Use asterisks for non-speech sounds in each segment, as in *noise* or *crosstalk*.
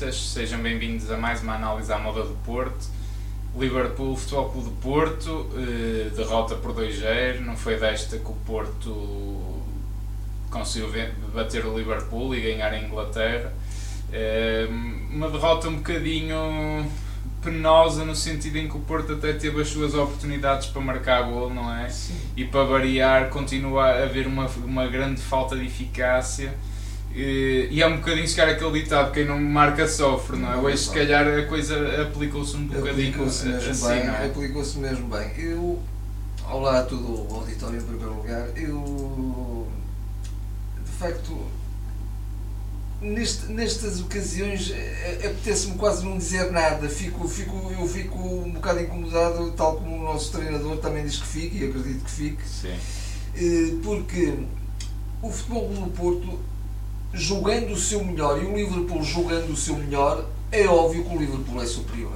portistas, sejam bem-vindos a mais uma análise à moda do Porto. Liverpool, Futebol Clube do Porto, eh, derrota por 2-0, não foi desta que o Porto conseguiu bater o Liverpool e ganhar a Inglaterra. Eh, uma derrota um bocadinho penosa no sentido em que o Porto até teve as suas oportunidades para marcar gol, não é? Sim. E para variar continua a haver uma, uma grande falta de eficácia. E, e é um bocadinho se calhar aquele ditado, quem não marca sofre, não é? Hoje se calhar a coisa aplicou-se um bocadinho aplicou-se mesmo assim, bem, é? aplicou-se mesmo bem. Eu, olá a todo o auditório em primeiro lugar, eu de facto neste, nestas ocasiões é, é, apetece-me quase não dizer nada, fico, fico, eu fico um bocado incomodado, tal como o nosso treinador também diz que fique, e acredito que fique, Sim. Eh, porque o futebol do Porto, jogando o seu melhor, e o Liverpool jogando o seu melhor, é óbvio que o Liverpool é superior.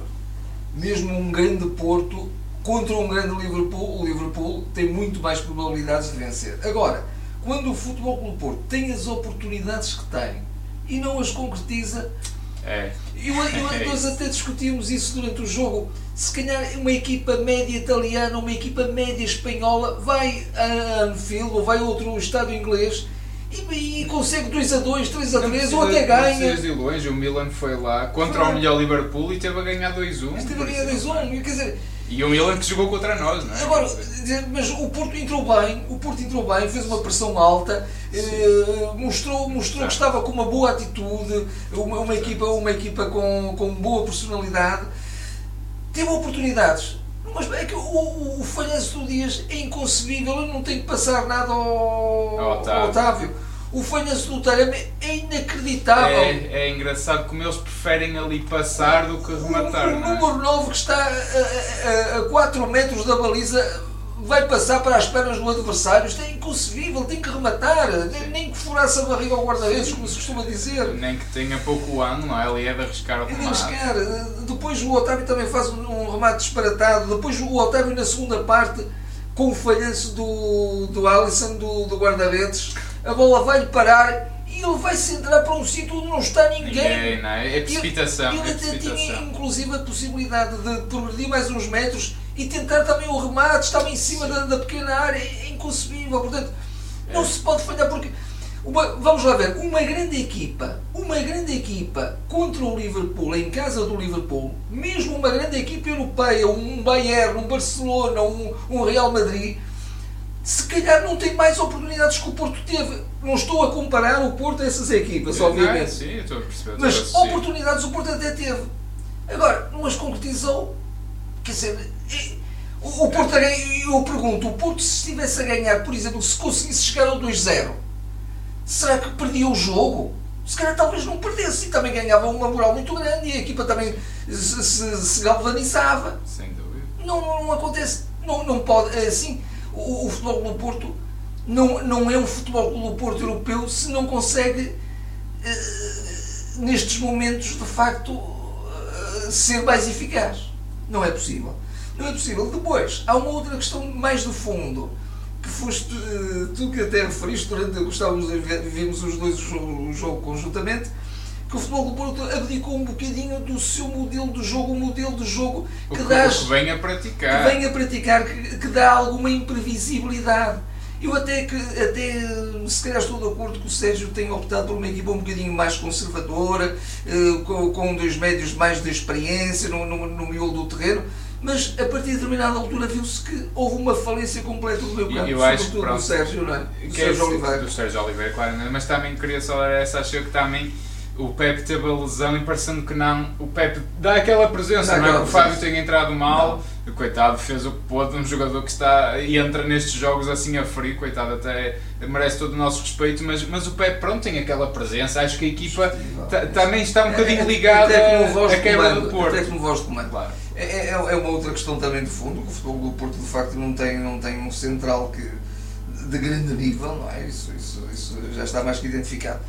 Mesmo um grande Porto contra um grande Liverpool, o Liverpool tem muito mais probabilidades de vencer. Agora, quando o Futebol do Porto tem as oportunidades que tem, e não as concretiza. É. Eu, eu, *laughs* é nós até discutimos isso durante o jogo. Se calhar uma equipa média italiana, uma equipa média espanhola vai a Anfield ou vai a outro estádio inglês e, e consegue 2 a 2, 3 a 3 ou até ganha. de longe, o Milan foi lá contra foi. o melhor Liverpool e teve a ganhar 2-1. Teve a ganhar 2-1, quer dizer e o Milan que jogou contra nós, não é? Agora, mas o Porto entrou bem, o Porto entrou bem, fez uma pressão alta, eh, mostrou, mostrou que estava com uma boa atitude, uma, uma equipa, uma equipa com, com boa personalidade, teve oportunidades. Mas é que o, o, o falhanço do Dias é inconcebível, eu não tenho que passar nada ao, ao Otávio. Ao Otávio o falhanço do Taremi é inacreditável. É, é engraçado como eles preferem ali passar do que rematar. O, o é? número 9 que está a, a, a 4 metros da baliza vai passar para as pernas do adversário. Isto é inconcebível, tem que rematar, nem que furasse a barriga ao guarda-redes, como se costuma dizer. Nem que tenha pouco ano, não é? Ali é de arriscar o remate. É de arriscar. Depois o Otávio também faz um remate disparatado. Depois o Otávio na segunda parte, com o falhanço do, do Alisson, do, do guarda-redes a bola vai-lhe parar e ele vai se entrar para um sítio onde não está ninguém. ninguém não é? é precipitação. Ele, ele é até precipitação. tinha inclusive a possibilidade de progredir mais uns metros e tentar também o remate, estava em cima da, da, pequena área, é inconcebível. Portanto, não é. se pode falhar porque. Uma, vamos lá ver, uma grande equipa, uma grande equipa contra o Liverpool, em casa do Liverpool, mesmo uma grande equipa europeia, um Bayern, um Barcelona, um, um Real Madrid, se calhar não tem mais oportunidades que o Porto teve. Não estou a comparar o Porto a essas equipas, obviamente. sim, estou a perceber. Mas oportunidades o Porto até teve. Agora, não as concretizou. Quer dizer, o, Porto, eu pergunto, o Porto se estivesse a ganhar, por exemplo, se conseguisse chegar ao 2-0, será que perdia o jogo? Se calhar talvez não perdesse e também ganhava uma moral muito grande e a equipa também se, se, se galvanizava. Sem dúvida. Não, não acontece. Não, não pode. É assim, o, o futebol do Porto não, não é um futebol do Porto europeu se não consegue, uh, nestes momentos, de facto, uh, ser mais eficaz. Não é possível. Não é possível. Depois, há uma outra questão mais do fundo, que foste uh, tu que até referiste durante gostávamos de vermos os dois o jogo, o jogo conjuntamente que o Futebol do Porto abdicou um bocadinho do seu modelo de jogo, um modelo de jogo que, o que, dá, que vem a praticar, que vem a praticar, que, que dá alguma imprevisibilidade. Eu até que, até, se calhar estou de acordo que o Sérgio tem optado por uma equipa um bocadinho mais conservadora, eh, com, com dois médios mais de experiência no, no, no miolo do terreno, mas a partir de determinada altura viu-se que houve uma falência completa do meu campo, eu acho sobretudo do Sérgio, não é? Do que é Sérgio é, Oliveira. Do Sérgio Oliveira, claro, mas também queria só essa, achei que também o Pepe teve a lesão e parecendo que não, o Pepe dá aquela presença, não, não é? Que o Fábio tenha entrado mal, não. o coitado fez o que pôde, um jogador que está e entra nestes jogos assim a frio, coitado, até merece todo o nosso respeito, mas, mas o Pepe pronto tem aquela presença, acho que a equipa também está um bocadinho é, ligada à quebra do Porto. Até como voz de comando, claro. É, é, é, uma outra questão também de fundo, que o futebol do Porto de facto não tem, não tem um central que, de grande nível, não é? Isso, isso, isso já está mais que identificado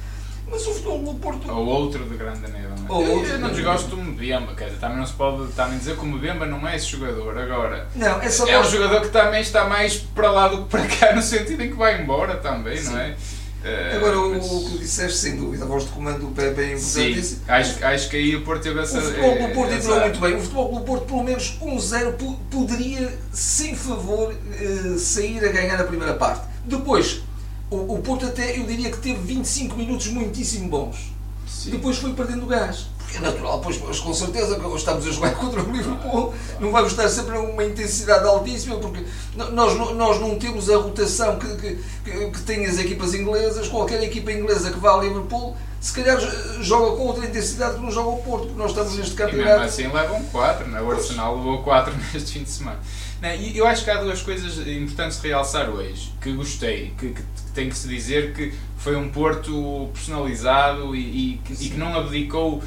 mas o futebol do Porto. Ou outro de grande nível. É? Ou eu, eu não desgosto do Mbemba, quer dizer, também não se pode também dizer que o Mbemba não é esse jogador. Agora, não, é, só é um jogador que também está mais para lá do que para cá, *laughs* no sentido em que vai embora também, Sim. não é? Uh, Agora, mas... o, que disseste, sem dúvida, a voz de comando do Pepe é importante. Sim, acho, acho que aí o Porto teve essa. O futebol do Porto entrou muito bem. O futebol do Porto, pelo menos 1-0, poderia, sem favor, uh, sair a ganhar a primeira parte. Depois, o, o Porto, até eu diria que teve 25 minutos muitíssimo bons. Sim. Depois foi perdendo gás é natural, pois, pois com certeza que estamos a jogar *laughs* contra o Liverpool, não vai estar sempre a uma intensidade altíssima, porque nós, nós não temos a rotação que, que, que, que tem as equipas inglesas, qualquer equipa inglesa que vá ao Liverpool, se calhar joga com outra intensidade que não joga o Porto, porque nós estamos neste campeonato. E mesmo assim levam 4, né? o Arsenal levou 4 *laughs* neste fim de semana. Não, e eu acho que há duas coisas importantes de realçar hoje, que gostei, que, que, que tem que se dizer que foi um Porto personalizado e, e, e que não abdicou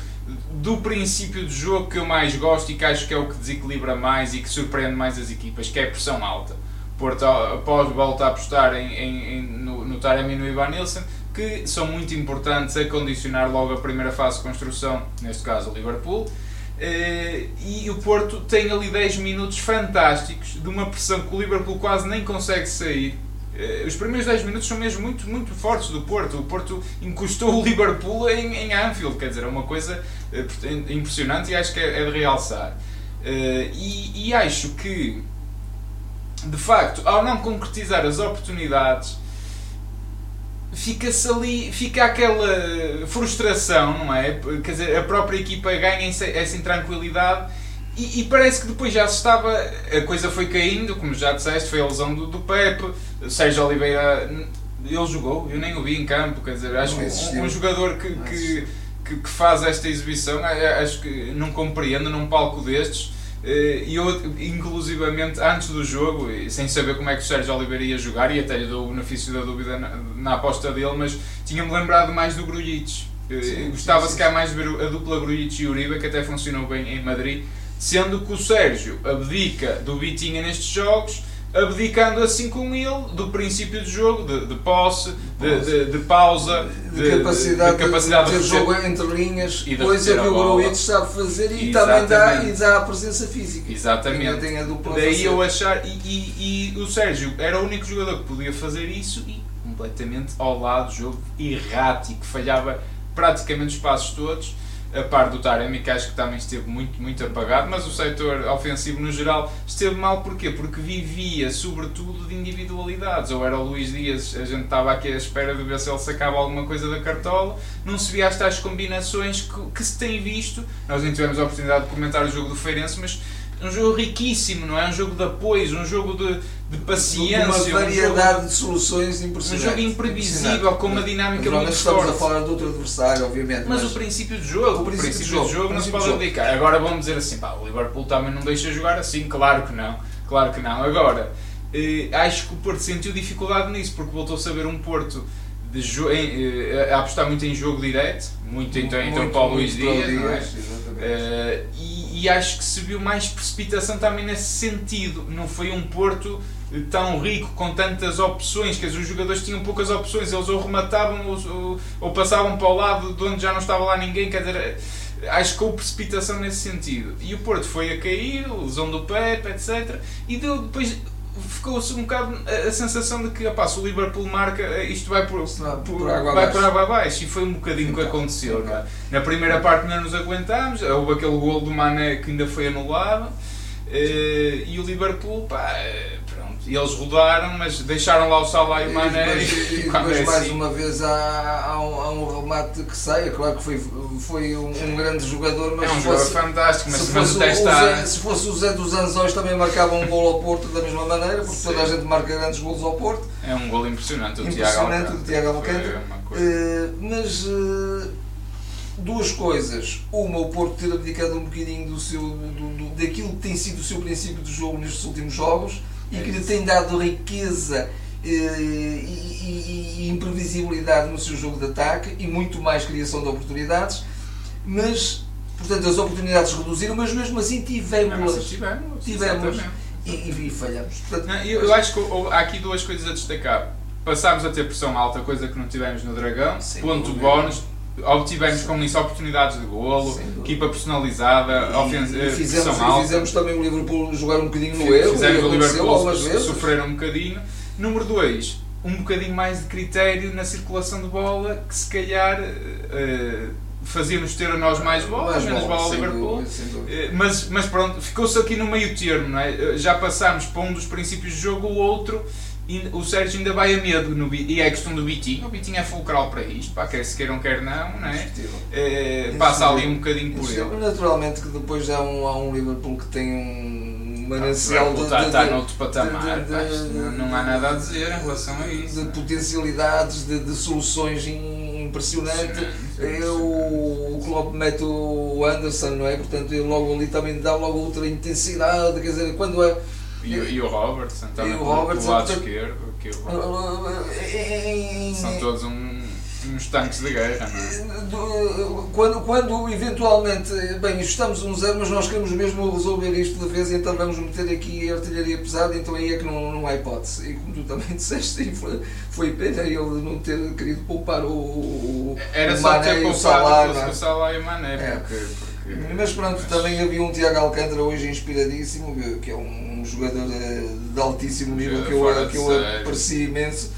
do princípio de jogo que eu mais gosto e que acho que é o que desequilibra mais e que surpreende mais as equipas, que é a pressão alta. Porto, após volta a apostar em, em, em, no, no Taremi e no Ivan Nilsson, que são muito importantes a condicionar logo a primeira fase de construção, neste caso o Liverpool. Eh, e o Porto tem ali 10 minutos fantásticos de uma pressão que o Liverpool quase nem consegue sair eh, os primeiros 10 minutos são mesmo muito, muito fortes do Porto. O Porto encostou o Liverpool em, em Anfield, quer dizer, é uma coisa eh, impressionante e acho que é, é de realçar. E, e acho que, de facto, ao não concretizar as oportunidades, fica-se ali, fica aquela frustração, não é? Quer dizer, a própria equipa ganha essa intranquilidade e, e, parece que depois já se estava, a coisa foi caindo, como já disseste, foi a lesão do, do Pepe, Sérgio Oliveira, ele jogou, eu nem o vi em campo, quer dizer, acho que um, um, jogador que, que, que, faz esta exibição, acho que não compreendo num palco destes, e eu, inclusivamente, antes do jogo, sem saber como é que o Sérgio Oliveira ia jogar, e até lhe dou o benefício da dúvida na, na aposta dele, mas tinha-me lembrado mais do Grujic. Eh, gostava se calhar mais de ver a dupla Grujic e Uribe, que até funcionou bem em Madrid, Sendo que o Sérgio abdica do Vitinha nestes jogos, abdicando assim com ele do princípio de jogo, de, de posse, de, de, de, pausa, de, capacidade de, capacidade de, ter jogo entre linhas, coisa que o Gruitch sabe fazer e também dá, e dá a presença física. Exatamente. Tem a dupla Daí eu achar, e, e, e, o Sérgio era o único jogador que podia fazer isso e completamente ao lado, jogo errático, falhava praticamente os passos todos a par do Taremi, que acho que também esteve muito, muito apagado, mas o setor ofensivo no geral esteve mal porquê? Porque vivia sobretudo de individualidades. Ou era o Luís Dias, a gente estava aqui à espera de ver se ele sacava alguma coisa da cartola, não se via as tais combinações que, que se tem visto. Nós nem tivemos a oportunidade de comentar o jogo do Feirense, mas um jogo riquíssimo, não é? Um jogo de apoios, um jogo de, de paciência. Uma variedade um jogo, de soluções impressionante. Um jogo imprevisível, com uma dinâmica muito estamos forte. estamos a falar de outro adversário, obviamente. Mas, mas o princípio de jogo, o princípio, princípio de jogo, de jogo não se pode dedicar. Agora vamos dizer assim, pá, o Liverpool também não deixa jogar assim, claro que não, claro que não. Agora, eh, acho que o Porto sentiu dificuldade nisso, porque voltou a saber um Porto de em, eh, a apostar muito em jogo direto, muito, muito então, então para o Luís Dias, Dias é? uh, e, acho que se viu mais precipitação também nesse sentido. Não foi um Porto tão rico com tantas opções, que os jogadores tinham poucas opções, eles ou rematavam ou, ou, passavam para o lado de onde já não estava lá ninguém, quer dizer, acho que houve precipitação nesse sentido. E o Porto foi a cair, lesão do Pepe, etc. E deu, depois ficou-se um bocado a, sensação de que opa, se o Liverpool marca, eh, isto vai por, por, por água vai por água abaixo. E foi um bocadinho o que aconteceu. É? Na primeira parte não nos aguentámos, houve aquele gol do Mané que ainda foi anulado. Uh, e o Liverpool, pá, e eles rodaram, mas deixaram lá o Salah e o Mané. E depois, e *laughs* depois mais assim. uma vez há, há, um, há um remate que sai. É claro que foi, foi um, um grande jogador, mas é um jogador fantástico. Mas se, fosse o Zé, se fosse o Zé dos Anzóis também marcava um gol ao Porto da mesma maneira, porque Sim. toda a gente marca grandes golos ao Porto. É um gol impressionante, o impressionante Tiago Tiago Alcântara. Uh, mas. Uh, duas coisas. Uma, o Porto ter abdicado um bocadinho do seu, do, do, daquilo que tem sido o seu princípio de jogo nestes últimos jogos e que lhe tem dado riqueza eh, e, e, e, imprevisibilidade no seu jogo de ataque e muito mais criação de oportunidades, mas portanto as oportunidades reduziram, mas mesmo assim tivemos. Assim tivemos, tivemos. e, e, falhamos. Portanto, não, eu, eu, acho que há aqui duas coisas a destacar. Passámos a ter pressão alta, coisa que não tivemos no Dragão, Sim, ponto bónus obtivemos com isso oportunidades de golo, equipa personalizada, ofens... e fizemos, alta. fizemos também o Liverpool jogar um bocadinho no erro. Fizemos o Liverpool sofrer um bocadinho. Número 2, um bocadinho mais de critério na circulação de bola que se calhar uh, fazia-nos ter a nós mais bola, mais menos bola ao Liverpool. Dúvida, mas, mas pronto, ficou-se aqui no meio termo, não é? Já passámos para um dos princípios de jogo, o outro o Sérgio ainda vai a medo no, e é a questão do Vitinho. O Vitinho é fulcral para isto, pá, quer se queiram, quer não, não é? é passa ali um bocadinho por ele. Naturalmente que depois há um, há um Liverpool que tem um manancial de, está, está noutro patamar, não, há nada a dizer em relação a isso. De potencialidades, de, de soluções impressionante. É o, o Klopp mete o Anderson, não é? Portanto, ele logo ali também dá logo outra intensidade, quer dizer, quando é e, e o Robertson também, o Robertson, do lado esquerdo. Que o São todos um, uns tanques de guerra, não é? Quando, quando eventualmente, bem, estamos um zero, mas nós queremos mesmo resolver isto de vez, então vamos meter aqui a artilharia pesada, então aí é que não, não há hipótese. E como tu também *laughs* disseste, foi, foi pena ele não ter querido poupar o, o Era o só Mané ter poupado o Salah e o Mané, é. porque, porque, Mas pronto, mas... também havia um Tiago Alcântara hoje inspiradíssimo, que é um jogador de altíssimo nível que eu, que eu aprecio imenso,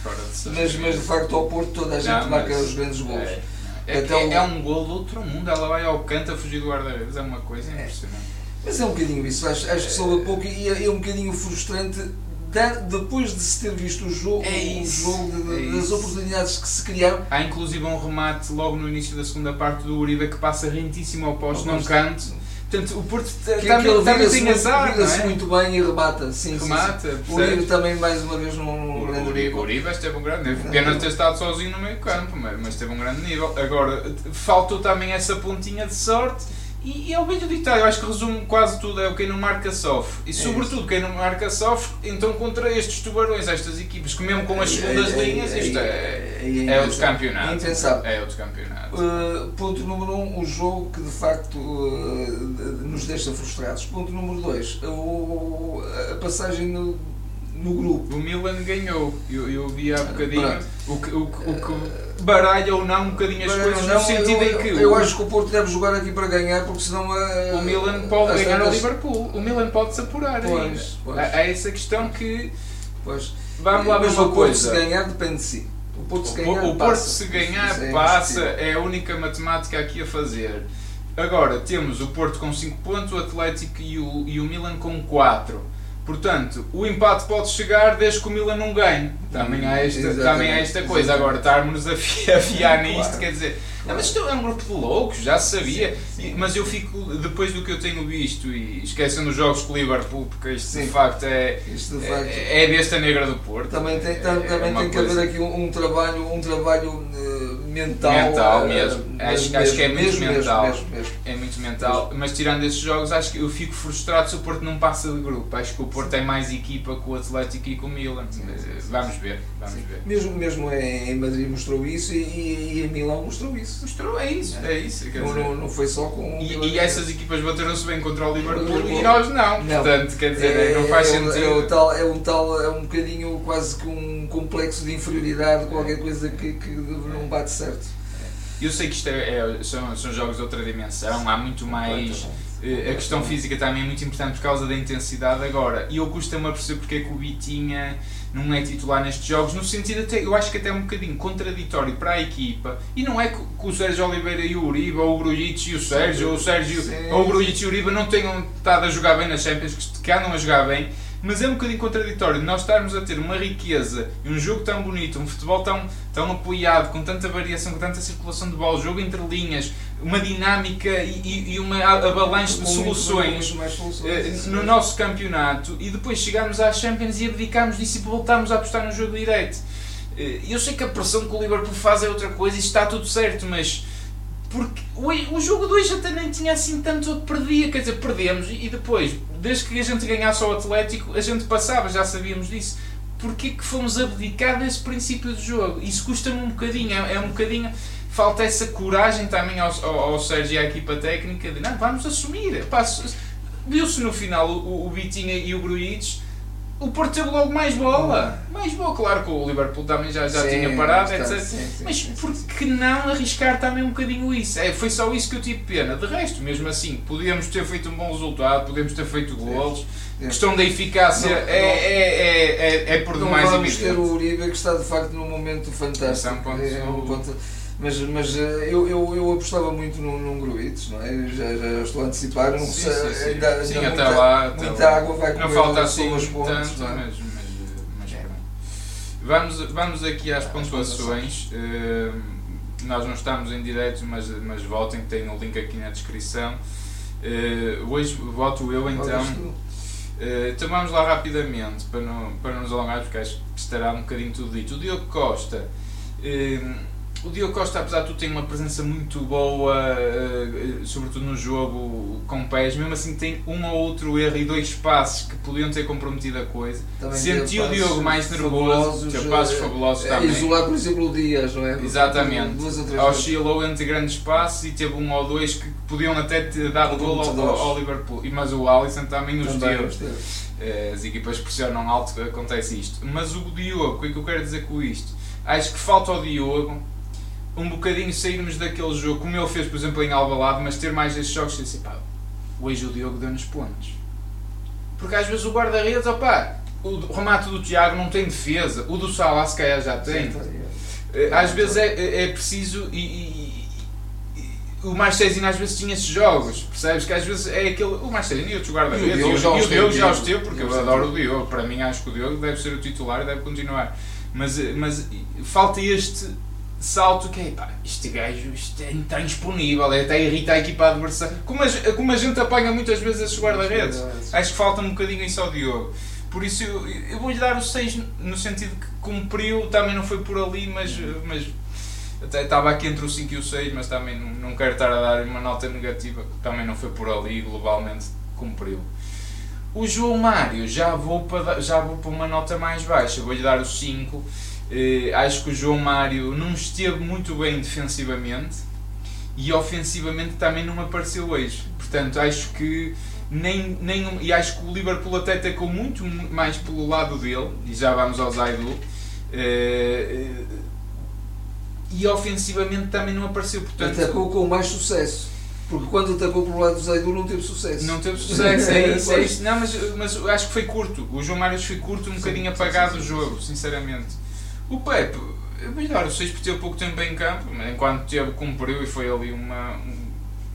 mas, mas de facto ao Porto toda a gente não, marca os grandes gols. É, é, então, é, é, um gol do outro mundo, ela vai ao canto a fugir do guarda-redes, é uma coisa é. impressionante. Mas é um bocadinho isso, acho, acho que soube pouco e é, é um bocadinho frustrante depois de se ter visto o jogo, é isso, o jogo de, é das isso. oportunidades que se criaram. Há inclusive um remate logo no início da segunda parte do Uribe que passa rentíssimo ao posto, não canto Portanto, o Porto que, também, que também tem azar. Vira-se é? muito bem e remata. Sim, remata. Sim, sim. O Uribe também, mais uma vez, num grande Uribe, nível. O Uribe esteve um grande nível. Pena ter estado sozinho no meio campo, mas, mas teve um grande nível. Agora, faltou também essa pontinha de sorte e, e é o bem ditado, eu acho que resume quase tudo, é o quem não marca sofre. E é sobretudo quem não marca sofre, então contra estes tubarões, estas equipas, que mesmo com as segundas linhas, isto é, é, outro campeonato. É outro campeonato. Uh, ponto número um, o jogo que de facto uh, nos deixa frustrados. Ponto número dois, uh, a passagem no, no grupo. O Milan ganhou, eu, eu vi há bocadinho o que, o, o que baralha ou não um bocadinho as coisas não, no sentido eu, em que. Eu, acho que o Porto deve jogar aqui para ganhar, porque senão uh, o Milan pode ganhar ao Liverpool. O Milan pode se apurar pois, pois. Há, há, essa questão que. Pois. Vamos lá ver uma coisa. se ganhar depende de si. O Porto se ganhar, o, Porto se ganhar é passa, é a única matemática aqui a fazer. Agora temos o Porto com 5 pontos, o Atlético e o, e o Milan com 4 Portanto, o empate pode chegar desde que o Milan não ganhe. Também há esta, também há esta coisa. Agora, estarmos a afiar nisto, claro. quer dizer, não, mas isto é um grupo de loucos, já se sabia. Sim, sim. Mas eu fico, depois do que eu tenho visto, e esquecendo os jogos com o Liverpool, porque isto sim. de facto é, isto de facto, é, é besta negra do Porto. Também tem, também é tem que haver aqui um, um, trabalho, um trabalho mental. Mental uh, mesmo. Uh, acho, mesmo, acho que é muito mesmo, mental. Mesmo, é muito mental. Mas tirando esses jogos, acho que eu fico frustrado se o Porto não passa de grupo. Acho que o Porto tem mais equipa com o Atlético e com o Milan. Vamos ver, vamos ver. Mesmo, mesmo em Madrid mostrou isso e, e, em Milão mostrou isso. Mostrou, é isso. É isso. Não, não, não, foi só com. E, e essas equipas bateram-se bem contra o Liverpool e nós não. não. Portanto, quer dizer, é, não faz é, sentido. É, o tal, é um tal, é um bocadinho quase que um complexo de inferioridade, qualquer coisa que, que não bate certo. Eu sei que isto é, é, são, são jogos de outra dimensão, há muito mais. Eh, a questão física também é muito importante por causa da intensidade agora. E eu custa-me a perceber porque é que o Bitinha não é titular nestes jogos, no sentido até, eu acho que até é um bocadinho contraditório para a equipa, e não é que, que o Sérgio Oliveira e o Uribe, ou o Grujic e o Sérgio, ou o Sérgio, ou o Grujic e o Uribe não tenham estado a jogar bem nas Champions, que andam a jogar bem, mas é um bocadinho contraditório nós estarmos a ter uma riqueza e um jogo tão bonito, um futebol tão, tão apoiado, com tanta variação, com tanta circulação de bola, jogo entre linhas, uma dinâmica e, e uma avalanche de soluções, soluções eh, no nosso campeonato e depois chegarmos às Champions e abdicarmos disso e voltarmos a apostar no jogo direito. Eh, eu sei que a pressão que o Liverpool faz é outra coisa e está tudo certo, mas porque o, o jogo 2 até nem tinha assim tanto perdia, quer dizer, perdemos e depois, desde que a gente ganhasse ao Atlético, a gente passava, já sabíamos disso. Porquê que fomos abdicar nesse princípio do jogo? Isso custa-me um bocadinho, é, é, um bocadinho. Falta essa coragem também ao, ao, ao Sérgio e à equipa técnica de não, vamos assumir. Viu-se no final o, o Vitinha e o Gruites o Porto teve logo mais bola. Mais bola, claro que o Liverpool também já, já Sim, tinha parado, etc. sim, sim, Mas por que não arriscar também um bocadinho isso? É, foi só isso que eu tive pena. De resto, mesmo assim, podíamos ter feito um bom resultado, podíamos ter feito golos. Sim. questão da eficácia Não, é, não. é, é, é, é por Não demais vamos ter o Uribe que está de facto num momento fantástico. É ponto- É um ponto- mas mas eh, eu, eu, eu apostava muito num, num Gruites, não é? Já, já estou a antecipar, não Sim, sei, sim, sim. ainda, Sim, ainda até muita, lá, até muita lá. água vai Não comer falta assim as pontes, tanto, não é? mas, mas, mas pronto. Vamos, vamos aqui às Às pontuações. Eh, nós não estamos em direto, mas, mas votem, que tem o link aqui na descrição. Eh, hoje voto eu então. Eh, então vamos lá rapidamente, para não, para não nos alongarmos, porque acho que estará um bocadinho tudo dito. O Diogo Costa. eh, o Diogo Costa, apesar de tudo, tem uma presença muito boa, eh, eh, sobretudo no jogo com pés. Mesmo assim, tem um ou outro erro e dois passes que podiam ter comprometido a coisa. Também Senti teve o Diogo passos mais nervoso, teve passos eh, fabulosos também. Isolar, por exemplo, o Dias, não é? Exatamente. Oscilou entre grandes passos e teve um ou dois que podiam até ter dado Contra gol ao, ao Liverpool. Mas o Alisson também os Também teve. os teve. Eh, As equipas pressionam alto, acontece isto. Mas o Diogo, o que é que eu quero dizer com isto? Acho que falta ao Diogo um bocadinho sairmos daquele jogo, como ele fez, por exemplo, em Alvalade, mas ter mais estes jogos e assim, pá, hoje o Diogo deu-nos pontos. Porque às vezes o guarda-redes, opá, o remate do Tiago não tem defesa, o do Salah se calhar já tem. Sim. Eh, Às vezes é, é- é preciso e, e- e- o Marcelino às vezes tinha esses jogos, percebes? Que às vezes é aquele. O Marcelino e outros guarda-redes, E o Diogo já os teve, porque eu adoro o. Diogo. Para mim, acho que o Diogo deve ser o titular e deve continuar. Mas, eh, mas falta este salto que é pá, este gajo isto é intransponível, é até irrita a equipa adversária. Como a, como a gente apanha muitas vezes esses guarda-redes. Acho que falta um bocadinho isso ao Diogo. Por isso eu, eu vou-lhe dar o 6 no sentido que cumpriu, também não foi por ali, mas, mas até estava aqui entre o 5 e o 6, mas também não, não quero estar a dar uma nota negativa, também não foi por ali, globalmente cumpriu. O João Mário já vou para, já vou para uma nota mais baixa, vou-lhe dar o 5. Eh, acho que o João Mário não esteve muito bem defensivamente e ofensivamente também não apareceu hoje. Portanto, acho que nem, nem e acho que o Liverpool até atacou muito mais pelo lado dele, e já vamos ao Zaidu. eh, e ofensivamente também não apareceu, portanto Atacou com mais sucesso. Porque quando atacou pelo lado do Zaidu não teve sucesso. não teve sucesso, é *laughs* isso, é isso. Não, mas, mas acho que foi curto. O João Mário foi curto, um Sim, bocadinho apagado sim, o sim, jogo, sinceramente. O Pepe, dar o 6 por ter pouco tempo em campo, mas enquanto teve, cumpriu e foi ali uma,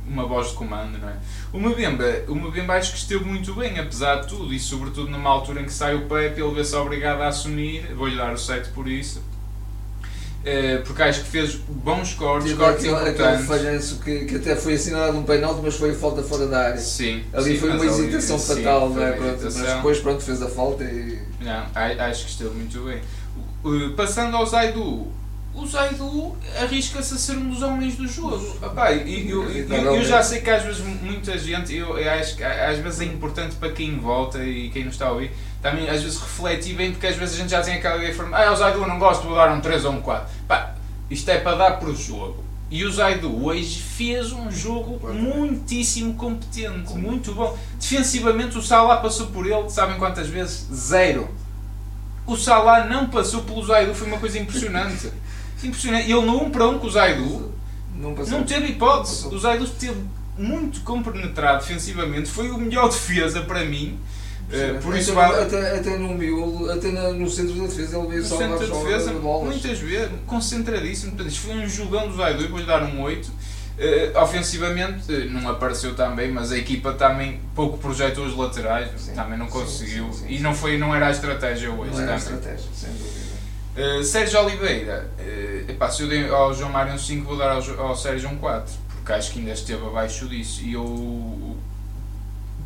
uma voz de comando, não é? O Mbemba, o Mbemba acho que esteve muito bem, apesar de tudo, e sobretudo numa altura em que sai o Pepe, ele vê-se obrigado a assumir, vou-lhe dar o 7 por isso. Eh, porque acho que fez bons cortes, Teve cortes aquele, aquele importantes. falhanço que, que até foi assinalado um penalti, mas foi falta fora da área. Sim, Ali sim, foi uma ali- hesitação sim, fatal, foi não é? Pronto, mas depois pronto, fez a falta e. Não, acho que esteve muito bem. Uh, Passando ao Zaidu, o Zaidu arrisca-se a ser um dos homens do jogo. Epá, eu, eu- eu- eu já sei que às vezes muita gente, eu, acho que às vezes é importante para quem volta e quem nos está a ouvir, também às vezes refletir bem, porque às vezes a gente já tem aquela ideia de forma, ah, o Zaidu não gosto, vou dar um 3 ou um 4. Pá, isto é para dar para o jogo. E o Zaidu hoje fez um jogo muitíssimo competente, muito bom. Defensivamente o Salah passou por ele, sabem quantas vezes? Zero. O Salah não passou pelo Zaidu, foi uma coisa impressionante. impressionante. Ele no 1 para 1 com o Zaidu Não não teve hipótese. O Zaidu esteve muito compenetrado defensivamente, foi o melhor defesa para mim. Eh, por até, isso no- vale- até, até no miolo, até no centro da defesa ele veio no centro de defesa, de bolas. muitas vezes, concentradíssimo. Portanto, isto foi um jogão do Zaidu, vou-lhe dar um 8. Eh, ofensivamente eh, não apareceu também, mas a equipa também pouco projetou os laterais, Sim, também não conseguiu sim, sim, e não, foi, não era a estratégia hoje. Não era a estratégia, sem dúvida. Uh, Sérgio Oliveira, uh, epá, se eu dei ao João Mário um 5, vou dar ao, ao Sérgio um 4, porque acho que ainda esteve abaixo disso. E eu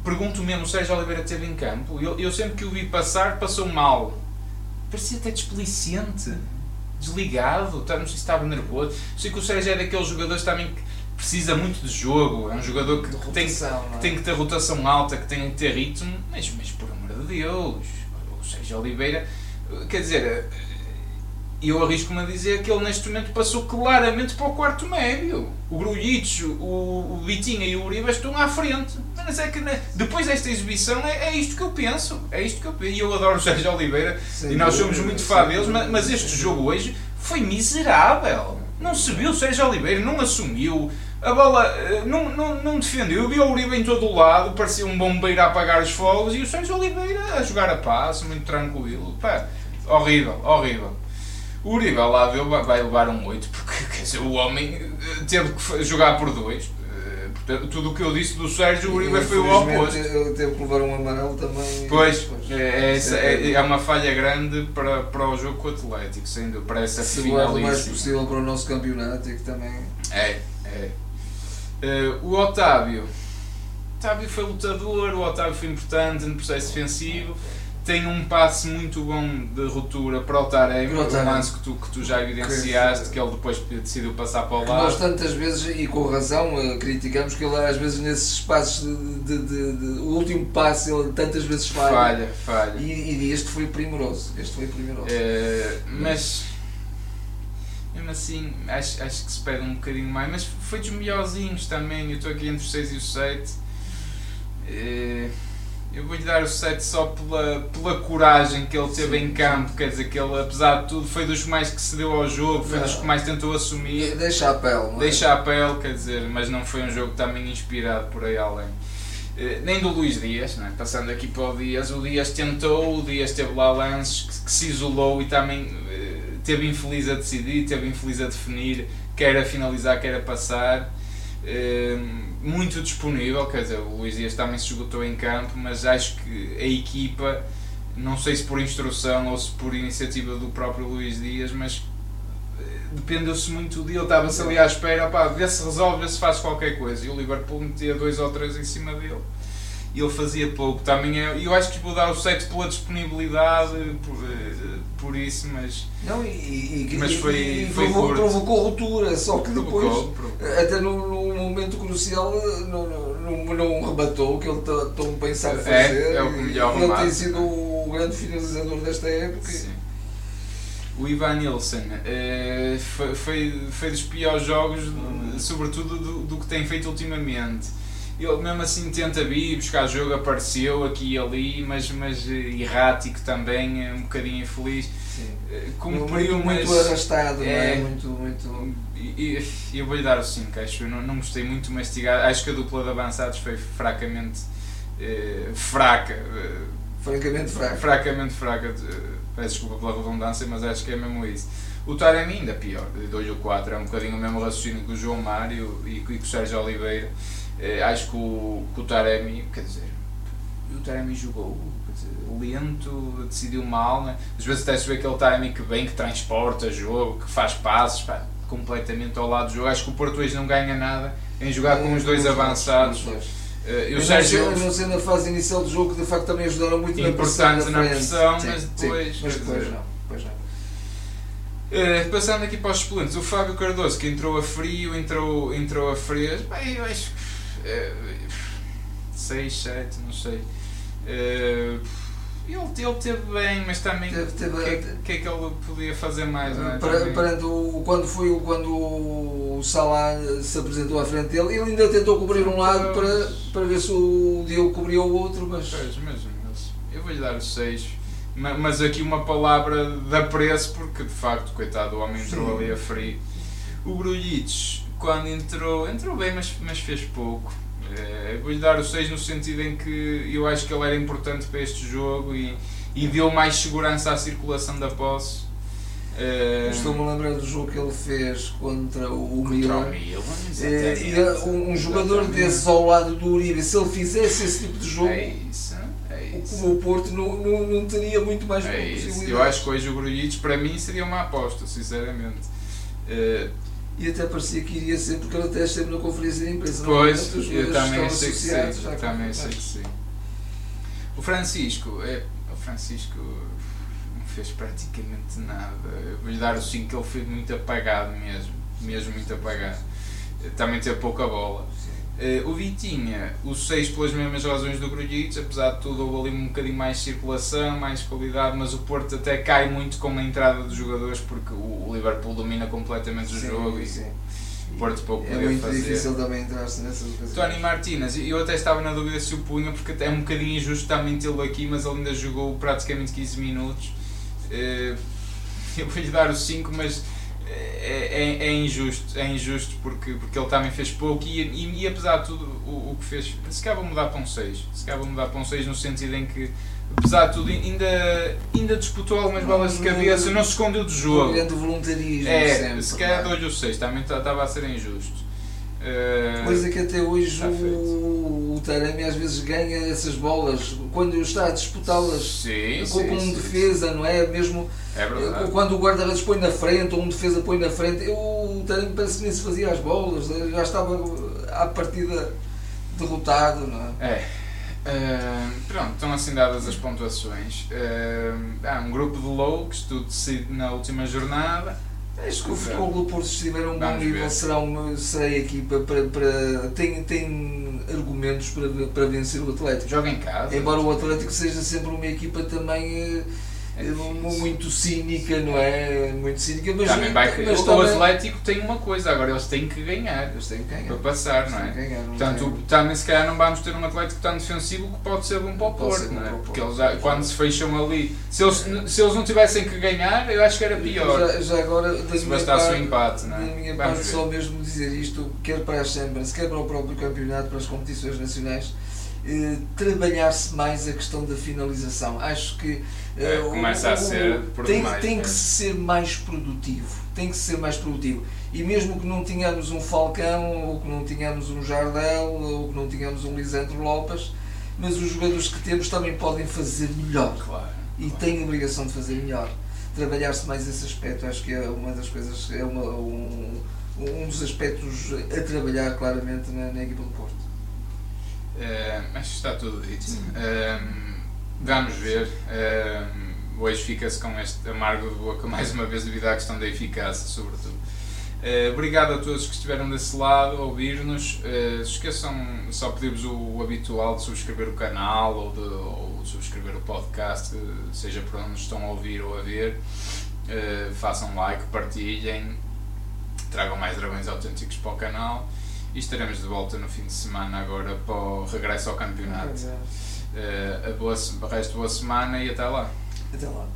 pergunto mesmo: o Sérgio Oliveira esteve em campo? Eu, eu sempre que o vi passar, passou mal. Parecia até desplicente, desligado, tá- não sei se estava nervoso. Sei que o Sérgio é daqueles jogadores também que precisa muito de jogo, é um jogador que, tem, rotação, não que é? tem que ter rotação alta, que tem que ter ritmo, mas, mas por amor de Deus, o Sérgio Oliveira, quer dizer, E eu arrisco-me a dizer que ele neste momento passou claramente para o quarto médio. O Grujic, o, o Vitinha e o Uribe estão à frente. Mas é que depois desta exibição é, é isto que eu penso. É isto que eu penso. E eu adoro o Sérgio Oliveira e nós somos muito fã deles, mas, mas este jogo hoje foi miserável. Não se viu o Sérgio Oliveira, não assumiu. A bola eh, não, não, não defendeu. Eu vi o Uribe em todo o lado, parecia um bombeiro a apagar os fogos e o Sérgio Oliveira a jogar a passo, muito tranquilo. Pá, horrível, horrível. O Uribe lá viu, vai levar um 8, porque *laughs* quer dizer, o homem eh, teve que jogar por dois. Eh, portanto, tudo o que eu disse do Sérgio, o Uribe foi o oposto. Ele teve que levar um amarelo também. Pois, pois. É, é, é, é, uma falha grande para, para o jogo com o Atlético, sendo para essa Se o mais possível para o nosso campeonato e que também. É, é. Uh, o Otávio. O Otávio foi lutador, o Otávio foi importante no processo defensivo tem um passe muito bom de ruptura para o Taremi, o lance que tu, que tu já evidenciaste, que, que ele depois decidiu passar para o lado. Nós tantas vezes, e com razão, eh, criticamos que ele às vezes nesses passos de, de, de, o último passe ele tantas vezes falha. Falha, falha. E, e este foi primoroso. Este foi primoroso. É, mas mesmo assim acho, acho que se pede um bocadinho mais, mas foi dos melhorzinhos também, eu estou aqui entre os 6 e os 7. É, eu vou-lhe dar o 7 só pela, pela coragem que ele teve sim, em campo, sim. quer dizer que ele, apesar de tudo, foi dos mais que se deu ao jogo, foi não. dos que mais tentou assumir. Deixa a pele, não é? Deixa a pele, quer dizer, mas não foi um jogo também inspirado por aí além. Eh, nem do Luís Dias, é? passando aqui para o Dias, o Dias tentou, o Dias teve lá lances que, que se isolou e também eh, teve infeliz a decidir, teve infeliz a definir, quer a finalizar, quer a passar. Uh, muito disponível, quer dizer, o Luís Dias também se esgotou em campo, mas acho que a equipa, não sei se por instrução ou se por iniciativa do próprio Luís Dias, mas eh, dependeu-se muito dele, estava-se ali à espera, pá, vê se resolve, vê se faz qualquer coisa, e o Liverpool metia dois ou três em cima dele e ele fazia pouco. Também é, eu acho que vou dar o 7 pela disponibilidade, por, eh, por isso, mas. Não, e, e, mas foi, e foi provocou, provocou ruptura, só que depois, provocou, provocou. até no, no, momento crucial, não, não, não rebatou o que ele tão sabe é, fazer. É, é o melhor Ele tem sido o grande finalizador desta época. Sim. O Ivan Nilsson eh, foi, foi, foi dos piores jogos, sobretudo do, do que tem feito ultimamente ele mesmo assim tenta vir, buscar jogo, apareceu aqui e ali, mas, mas eh, errático também, é um bocadinho infeliz. Eh, cumpriu, muito, mas, muito arrastado, é, é? Muito, muito... E, e, eu vou-lhe dar o 5, acho. Eu não, não gostei muito mastigado. Acho que a dupla de avançados foi fracamente eh, fraca. Eh, francamente fraca. Fracamente fraca. Peço desculpa pela redundância, mas acho que é mesmo isso. O Taremi ainda pior, de 2 ou 4, é um bocadinho o mesmo raciocínio que o João Mário e, e com o Sérgio Oliveira. Eh, acho que o, que o Taremi, quer dizer, o Taremi jogou dizer, lento, decidiu mal, né? às vezes até se vê aquele Taremi que vem, que transporta jogo, que faz passos, pá, completamente ao lado do jogo. Acho que o Português não ganha nada em jogar com os dois avançados. Uh, eu Sérgio, não sei na fase inicial do jogo que de facto também ajudaram muito na pressão, na pressão sim, mas depois, sim, mas depois não. Depois não. Uh, passando aqui para os suplentes, o Fábio Cardoso que entrou a frio, entrou, entrou a fresco, bem, eu acho que 6, uh, 7, não sei. Uh, ele, ele teve bem, mas também o que, é, que, é que ele podia fazer mais? É? para, o, quando foi quando o Salah se apresentou à frente dele, ele ainda tentou cobrir um lado para, para ver se o Diogo cobria o outro, mas. Pois, mas, eu vou-lhe dar o 6. Mas aqui uma palavra de apreço, porque de facto, coitado, o homem entrou Sim. ali a frio. O Grujic, quando entrou, entrou bem, mas, mas fez pouco. É, Vou-lhe dar o 6 no sentido em que eu acho que ele era importante para este jogo e, e deu mais segurança à circulação da posse. Uh, Estou-me a lembrar do jogo que ele fez contra o Milan. É, e um, um jogador desses ao lado do Uribe, se ele fizesse esse tipo de jogo, é isso, é isso. o Porto não, não, não teria muito mais é possibilidades. Eu acho que hoje o Grujic para mim seria uma aposta, sinceramente. Uh, e até parecia que iria ser, porque ele até esteve na conferência de imprensa. Pois, eu também sei que sim. Também sei que sim. O Francisco, é, o Francisco não fez praticamente nada. Vou-lhe dar o 5 que ele foi muito apagado mesmo. Mesmo muito apagado. Também teve pouca bola. Uh, o Vitinha, o 6 pelas mesmas razões do Grujic, apesar de tudo houve ali um bocadinho mais circulação, mais qualidade, mas o Porto até cai muito com a entrada dos jogadores porque o Liverpool domina completamente o Sim, jogo sim. e o Porto pouco É muito fazer. difícil também entrar-se nessas ocasiões. Tony Martínez, eu até estava na dúvida se o punha, porque até é um bocadinho injusto também tê-lo aqui, mas ele ainda jogou praticamente 15 minutos. Eh, *laughs* Eu vou-lhe dar os 5, mas é, é, é injusto, é injusto porque, porque ele também fez pouco e, e, e apesar de tudo o, o que fez, se calhar vou mudar para um 6, se calhar vou mudar para um 6 no sentido em que apesar de tudo ainda, ainda disputou algumas bolas de cabeça, não se escondeu do Um jogo. grande voluntarismo É, sempre. se calhar dou-lhe o 6, também estava a ser injusto. Eh, Coisa que até hoje feito. o, o Taremi às vezes ganha essas bolas quando está a disputá-las sim, com, sim, um sim, defesa, não é? Mesmo É verdade. quando o guarda-redes põe na frente ou um defesa põe na frente, eu, o Taremi parece que nem se fazia as bolas, já estava à partida derrotado, não é? É. Ah, pronto, estão assim dadas as pontuações. Ah, há um grupo de loucos, tudo decide na última jornada. Acho que o Futebol do Porto, se estiver a um bom nível, será uma, será a equipa para, para tem, tem argumentos para, para vencer o Atlético. Joga em casa. Embora o Atlético seja sempre uma equipa também É eh. Muito cínica, não é? Muito cínica, mas, também vai, mas o, também- Atlético tem uma coisa, agora eles têm que ganhar Eles têm que ganhar. para passar, não é? que ganhar, não Portanto, tem- também se calhar não vamos ter um Atlético tão defensivo que pode ser bom para o Porto, não é? Porque eles, já- quando se fecham ali, se eles, se eles não tivessem que ganhar, eu acho que era pior. Já, já agora, da Se minha bastasse o empate, não da é? minha Vamos parte, só mesmo dizer isto, quer para as Champions, quer para o próprio campeonato, para as competições nacionais, eh, trabalhar-se mais a questão da finalização. Acho que eh, É, começa a ser por tem, tem é. que ser mais produtivo. Tem que ser mais produtivo. E mesmo que não tenhamos um Falcão, ou que não tenhamos um Jardel, ou que não tenhamos um Lisandro Lopes, mas os jogadores que temos também podem fazer melhor Claro. e claro. tem a obrigação de fazer melhor. Trabalhar-se mais esse aspecto, acho que é uma das coisas, é uma, um, um dos aspectos a trabalhar claramente na, na equipa do Porto. Mas está tudo dito. Vamos ver. Hoje fica-se com este amargo de boca *laughs* mais uma vez devido à questão da eficácia, sobretudo. Eh, obrigado a todos que estiveram desse lado a ouvir-nos. Eh, esqueçam, só pedir-vos o, o habitual de subscrever o canal ou de, ou de subscrever o podcast, eh, seja por onde nos estão a ouvir ou a ver. Façam like, partilhem, tragam mais dragões autênticos para o canal e estaremos de volta no fim de semana agora para o regresso ao campeonato. Eh, a boa, resto boa semana e até lá. Até lá.